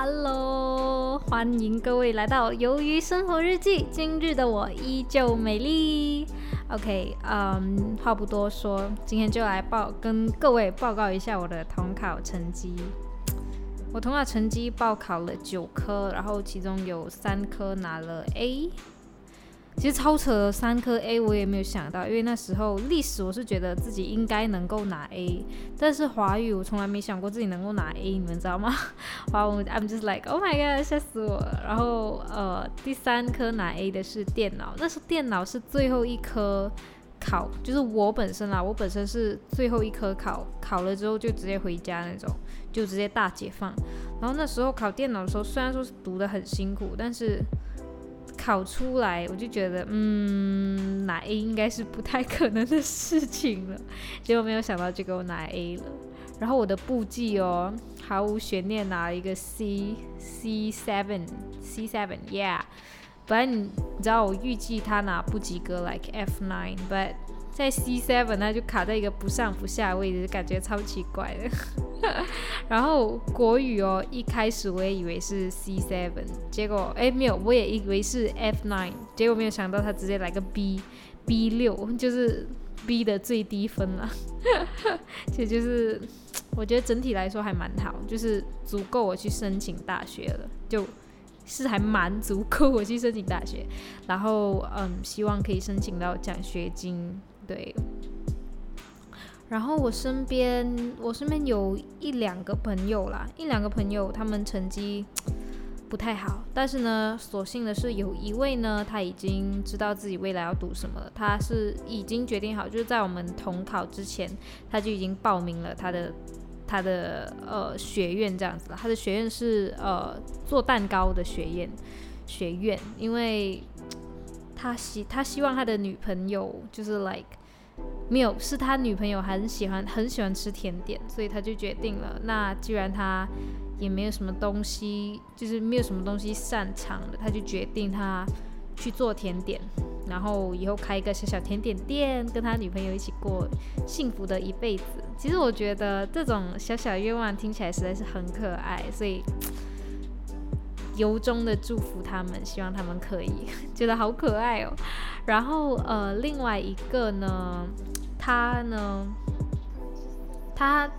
Hello，欢迎各位来到《鱿鱼生活日记》。今日的我依旧美丽。OK，嗯，话不多说，今天就来报跟各位报告一下我的统考成绩。我统考成绩报考了九科，然后其中有三科拿了 A。其实超扯，三科 A 我也没有想到，因为那时候历史我是觉得自己应该能够拿 A，但是华语我从来没想过自己能够拿 A，你们知道吗？华文 I'm just like Oh my god，吓死我了。然后呃，第三科拿 A 的是电脑，那时候电脑是最后一科考，就是我本身啊，我本身是最后一科考，考了之后就直接回家那种，就直接大解放。然后那时候考电脑的时候，虽然说是读的很辛苦，但是。考出来，我就觉得，嗯，拿 A 应该是不太可能的事情了。结果没有想到就给我拿 A 了。然后我的簿记哦，毫无悬念拿了一个 C C seven C seven，Yeah。本来你知道我预计他拿不及格，like F nine，but 在 C seven，那就卡在一个不上不下的位置，感觉超奇怪的。然后国语哦，一开始我也以为是 C seven，结果哎没有，我也以为是 F nine，结果没有想到他直接来个 B B 六，就是 B 的最低分了。其实就是我觉得整体来说还蛮好，就是足够我去申请大学了，就是还蛮足够我去申请大学。然后嗯，希望可以申请到奖学金。对，然后我身边，我身边有一两个朋友啦，一两个朋友，他们成绩不太好，但是呢，所幸的是有一位呢，他已经知道自己未来要读什么了，他是已经决定好，就是在我们统考之前，他就已经报名了他的他的呃学院这样子了，他的学院是呃做蛋糕的学院学院，因为他希他希望他的女朋友就是 like。没有，是他女朋友很喜欢很喜欢吃甜点，所以他就决定了。那既然他也没有什么东西，就是没有什么东西擅长的，他就决定他去做甜点，然后以后开一个小小甜点店，跟他女朋友一起过幸福的一辈子。其实我觉得这种小小愿望听起来实在是很可爱，所以。由衷的祝福他们，希望他们可以 觉得好可爱哦。然后呃，另外一个呢，他呢，他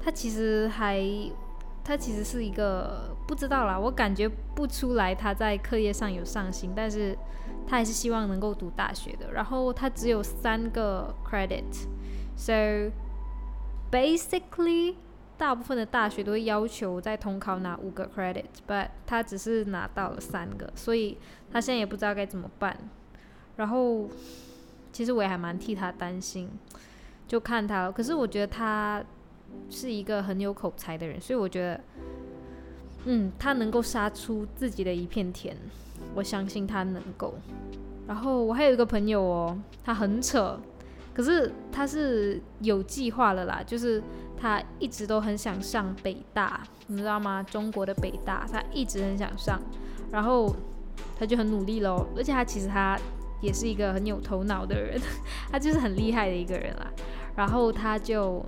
他其实还，他其实是一个不知道啦，我感觉不出来他在课业上有上心，但是他还是希望能够读大学的。然后他只有三个 credit，so basically。大部分的大学都会要求在统考拿五个 credit，but 他只是拿到了三个，所以他现在也不知道该怎么办。然后，其实我也还蛮替他担心，就看他了。可是我觉得他是一个很有口才的人，所以我觉得，嗯，他能够杀出自己的一片天，我相信他能够。然后我还有一个朋友哦，他很扯。可是他是有计划了啦，就是他一直都很想上北大，你知道吗？中国的北大，他一直很想上，然后他就很努力喽。而且他其实他也是一个很有头脑的人，他就是很厉害的一个人啦。然后他就，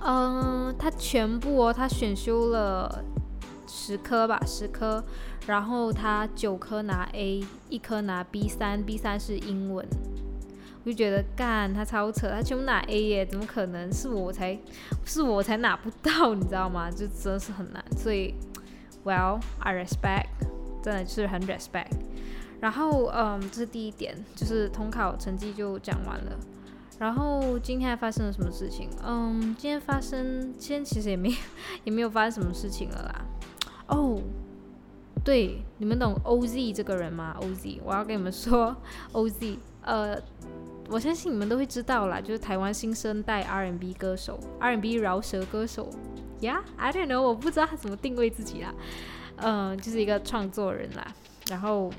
嗯，他全部哦，他选修了十科吧，十科，然后他九科拿 A，一科拿 B 三，B 三是英文。就觉得干他超扯，他全部拿 A 耶，怎么可能是我才是我才拿不到，你知道吗？就真的是很难，所以 Well I respect，真的是很 respect。然后嗯，这是第一点，就是统考成绩就讲完了。然后今天还发生了什么事情？嗯，今天发生，今天其实也没 也没有发生什么事情了啦。哦，对，你们懂 OZ 这个人吗？OZ，我要跟你们说 OZ，呃。我相信你们都会知道啦，就是台湾新生代 R&B 歌手，R&B 饶舌歌手，Yeah，I don't know，我不知道他怎么定位自己啦，嗯，就是一个创作人啦。然后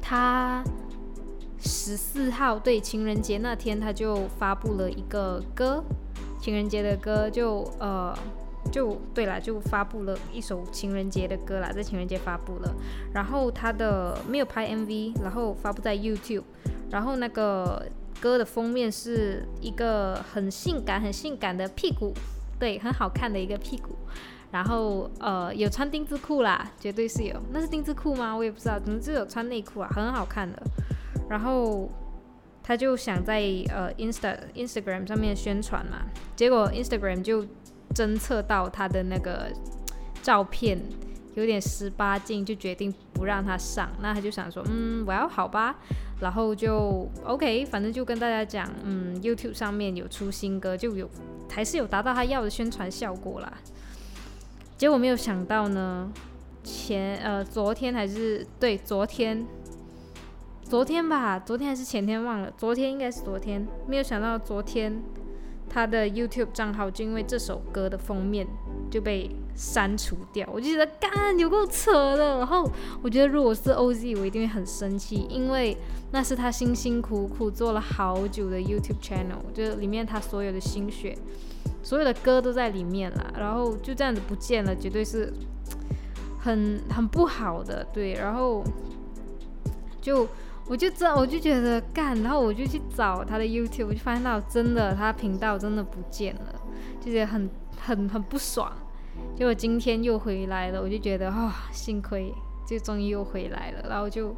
他十四号对情人节那天，他就发布了一个歌，情人节的歌，就呃，就对了，就发布了一首情人节的歌啦，在情人节发布了。然后他的没有拍 MV，然后发布在 YouTube。然后那个歌的封面是一个很性感、很性感的屁股，对，很好看的一个屁股。然后呃有穿丁字裤啦，绝对是有。那是丁字裤吗？我也不知道，总之有穿内裤啊，很好看的。然后他就想在呃 Insta Instagram 上面宣传嘛，结果 Instagram 就侦测到他的那个照片有点十八禁，就决定不让他上。那他就想说，嗯，我要好吧。然后就 OK，反正就跟大家讲，嗯，YouTube 上面有出新歌，就有还是有达到他要的宣传效果啦。结果没有想到呢，前呃昨天还是对昨天，昨天吧，昨天还是前天忘了，昨天应该是昨天，没有想到昨天他的 YouTube 账号就因为这首歌的封面就被删除掉，我就觉得干有够扯的。然后我觉得如果是 OZ，我一定会很生气，因为那是他辛辛苦苦做了好久的 YouTube channel，就里面他所有的心血。所有的歌都在里面了，然后就这样子不见了，绝对是很很不好的，对。然后就我就知道，我就觉得干，然后我就去找他的 YouTube，我就发现到真的他频道真的不见了，就觉得很很很不爽。结果今天又回来了，我就觉得啊，幸亏就终于又回来了，然后就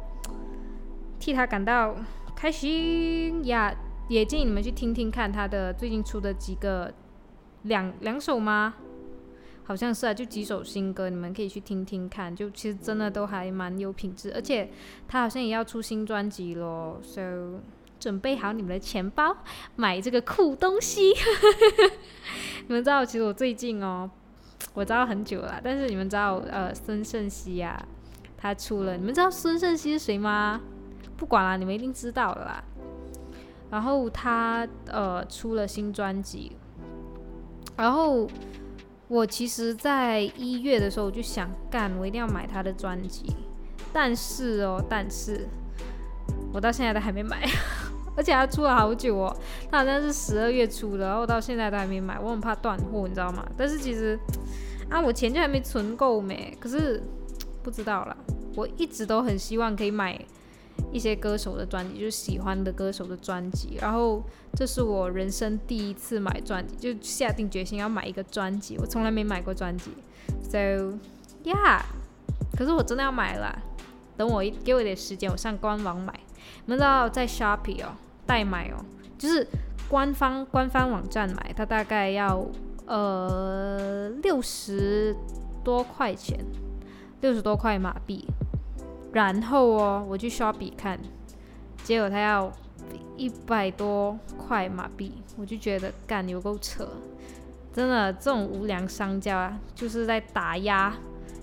替他感到开心呀。也建议你们去听听看他的最近出的几个。两两首吗？好像是啊，就几首新歌，你们可以去听听看。就其实真的都还蛮有品质，而且他好像也要出新专辑咯 So 准备好你们的钱包，买这个酷东西。你们知道，其实我最近哦，我知道很久了，但是你们知道，呃，孙盛熙啊，他出了。你们知道孙盛熙是谁吗？不管了，你们一定知道的啦。然后他呃出了新专辑。然后我其实，在一月的时候我就想干，我一定要买他的专辑。但是哦，但是我到现在都还没买，而且他出了好久哦，他好像是十二月出的，然后到现在都还没买，我很怕断货，你知道吗？但是其实啊，我钱就还没存够没，可是不知道啦，我一直都很希望可以买。一些歌手的专辑，就是喜欢的歌手的专辑，然后这是我人生第一次买专辑，就下定决心要买一个专辑。我从来没买过专辑，so yeah，可是我真的要买了。等我一给我一点时间，我上官网买。你们知道在 Shopee 哦，代买哦，就是官方官方网站买，它大概要呃六十多块钱，六十多块马币。然后哦，我去 Shopee 看，结果他要一百多块马币，我就觉得干有够扯，真的这种无良商家啊就是在打压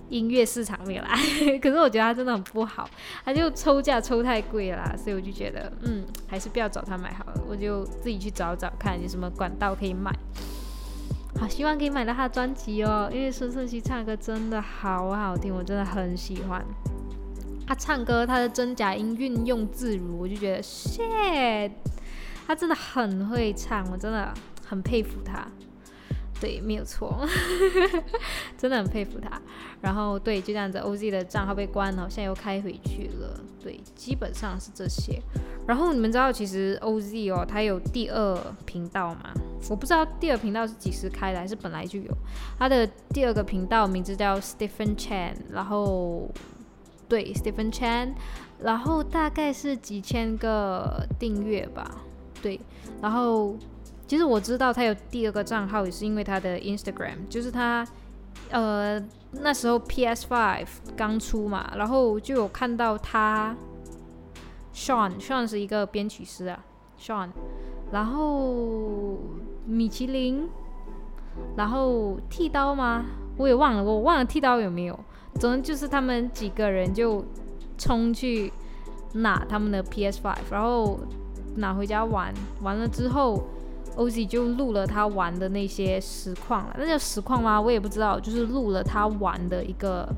音乐市场没来。可是我觉得他真的很不好，他就抽价抽太贵啦，所以我就觉得嗯，还是不要找他买好了，我就自己去找找看有什么管道可以买。好，希望可以买到他的专辑哦，因为孙盛熙唱歌真的好好听，我真的很喜欢。他唱歌，他的真假音运用自如，我就觉得 shit，他真的很会唱，我真的很佩服他。对，没有错，真的很佩服他。然后对，就这样子，OZ 的账号被关了，现在又开回去了。对，基本上是这些。然后你们知道，其实 OZ 哦，他有第二频道吗？我不知道第二频道是几时开的，还是本来就有。他的第二个频道名字叫 Stephen Chan，然后。对，Stephen Chan，然后大概是几千个订阅吧。对，然后其实我知道他有第二个账号，也是因为他的 Instagram，就是他呃那时候 PS5 刚出嘛，然后就有看到他 Sean，Sean 是一个编曲师啊，Sean，然后米其林，然后剃刀吗？我也忘了，我忘了剃刀有没有。总之就是他们几个人就冲去拿他们的 PS5，然后拿回家玩。完了之后，OZ 就录了他玩的那些实况了。那叫实况吗？我也不知道。就是录了他玩的一个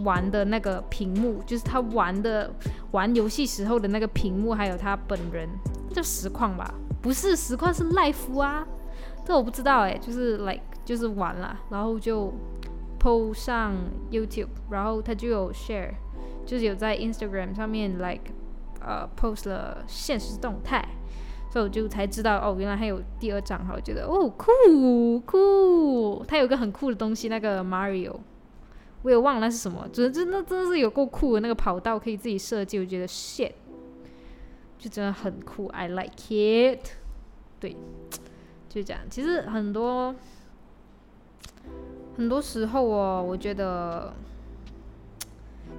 玩的那个屏幕，就是他玩的玩游戏时候的那个屏幕，还有他本人。叫实况吧？不是实况，是 live 啊。这我不知道哎，就是 like 就是玩了，然后就。Po 上 YouTube，然后他就有 share，就是有在 Instagram 上面 like，呃，post 了现实动态，所以我就才知道哦，原来还有第二张哈，我，觉得哦酷酷，他有个很酷的东西，那个 Mario，我也忘了那是什么，真真的真的是有够酷的那个跑道可以自己设计，我觉得 shit，就真的很酷，I like it。对，就这样。其实很多很多时候哦，我觉得。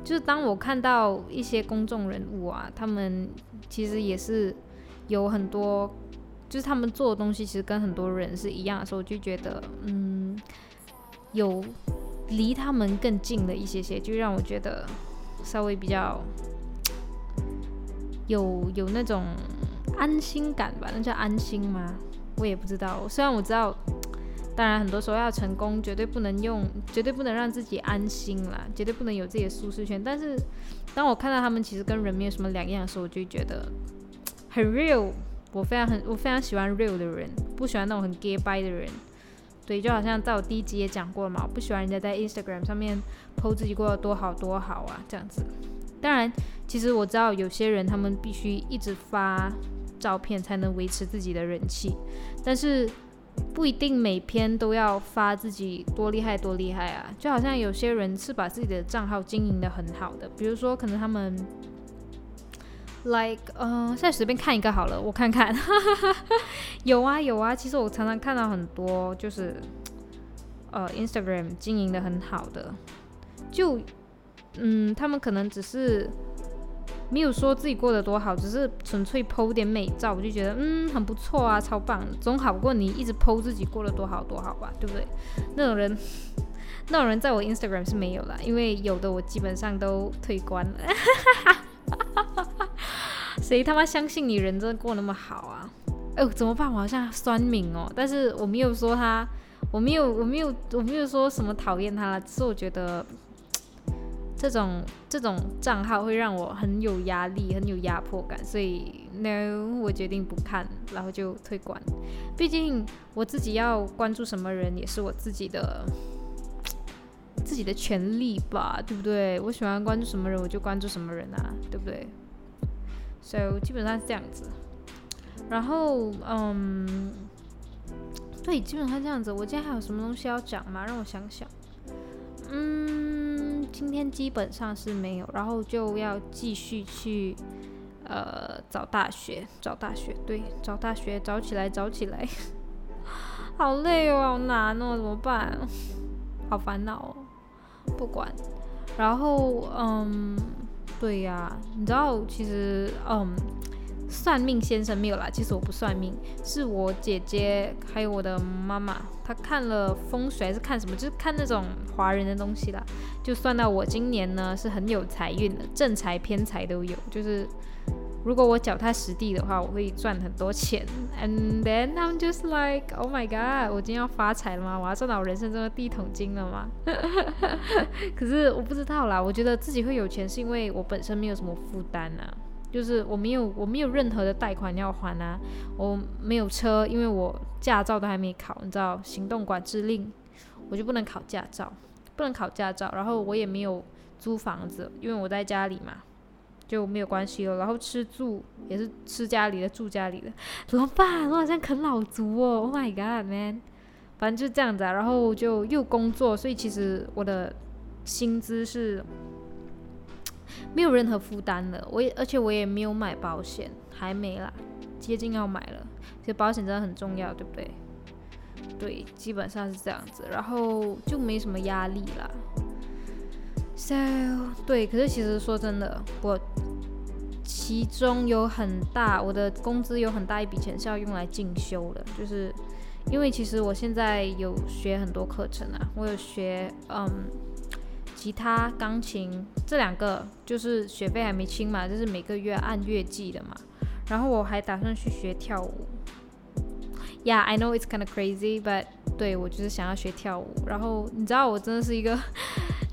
就是当我看到一些公众人物啊，他们其实也是有很多，就是他们做的东西其实跟很多人是一样的时候，我就觉得，嗯，有离他们更近的一些些，就让我觉得稍微比较有有那种安心感吧，那叫安心吗？我也不知道。虽然我知道。当然，很多时候要成功，绝对不能用，绝对不能让自己安心啦，绝对不能有自己的舒适圈。但是，当我看到他们其实跟人没有什么两样的时候，我就觉得很 real。我非常很，我非常喜欢 real 的人，不喜欢那种很 gay by 的人。对，就好像在我第一集也讲过了嘛，我不喜欢人家在 Instagram 上面 po 自己过得多好多好啊，这样子。当然，其实我知道有些人他们必须一直发照片才能维持自己的人气，但是。不一定每篇都要发自己多厉害多厉害啊，就好像有些人是把自己的账号经营的很好的，比如说可能他们，like，嗯，现在随便看一个好了，我看看，有啊有啊，其实我常常看到很多就是，呃，Instagram 经营的很好的，就，嗯，他们可能只是。没有说自己过得多好，只是纯粹剖点美照，我就觉得嗯很不错啊，超棒，总好过你一直剖自己过得多好多好吧，对不对？那种人，那种人在我 Instagram 是没有了，因为有的我基本上都退关了。谁他妈相信你人真的过那么好啊？哦，怎么办？我好像酸敏哦，但是我没有说他，我没有，我没有，我没有说什么讨厌他了，只是我觉得。这种这种账号会让我很有压力，很有压迫感，所以 no，我决定不看，然后就退关。毕竟我自己要关注什么人，也是我自己的自己的权利吧，对不对？我喜欢关注什么人，我就关注什么人啊，对不对？So 基本上是这样子。然后，嗯，对，基本上这样子。我今天还有什么东西要讲吗？让我想想。今天基本上是没有，然后就要继续去呃找大学，找大学，对，找大学，找起来，找起来，好累哦，好难哦，怎么办？好烦恼哦，不管，然后嗯，对呀，你知道其实嗯。算命先生没有啦，其实我不算命，是我姐姐还有我的妈妈，她看了风水还是看什么，就是看那种华人的东西啦，就算到我今年呢是很有财运的，正财偏财都有，就是如果我脚踏实地的话，我会赚很多钱。And then I'm just like, oh my god，我今天要发财了吗？我要赚到我人生中的第一桶金了吗？可是我不知道啦，我觉得自己会有钱是因为我本身没有什么负担啊。就是我没有我没有任何的贷款要还啊，我没有车，因为我驾照都还没考，你知道行动管制令，我就不能考驾照，不能考驾照。然后我也没有租房子，因为我在家里嘛，就没有关系了。然后吃住也是吃家里的，住家里的，怎么办？我好像啃老族哦！Oh my god man，反正就这样子啊。然后就又工作，所以其实我的薪资是。没有任何负担了，我也而且我也没有买保险，还没啦，接近要买了。其实保险真的很重要，对不对？对，基本上是这样子，然后就没什么压力啦。So，对，可是其实说真的，我其中有很大我的工资有很大一笔钱是要用来进修的，就是因为其实我现在有学很多课程啊，我有学嗯。吉他、钢琴这两个就是学费还没清嘛，就是每个月按月计的嘛。然后我还打算去学跳舞。Yeah, I know it's kind of crazy, but 对我就是想要学跳舞。然后你知道我真的是一个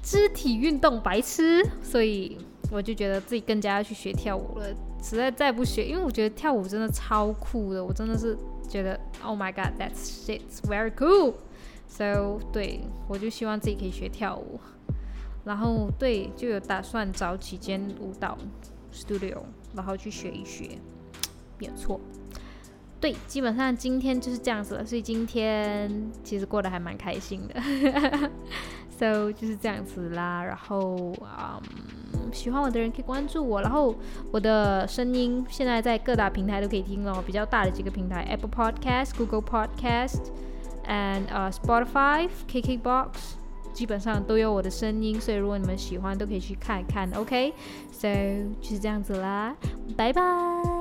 肢体运动白痴，所以我就觉得自己更加要去学跳舞了。实在再不学，因为我觉得跳舞真的超酷的，我真的是觉得 Oh my God, that's shit's very cool. So 对我就希望自己可以学跳舞。然后对，就有打算找几间舞蹈 studio，然后去学一学，没错。对，基本上今天就是这样子了，所以今天其实过得还蛮开心的。So 就是这样子啦，然后啊，喜欢我的人可以关注我，然后我的声音现在在各大平台都可以听了，比较大的几个平台，Apple Podcast、Google Podcast，and Spotify、KKBox，基本上都有我的声音，所以如果你们喜欢，都可以去看一看，OK？So 就是这样子啦，拜拜。